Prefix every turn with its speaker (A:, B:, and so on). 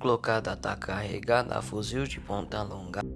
A: colocada a carregada a fuzil de ponta alongada.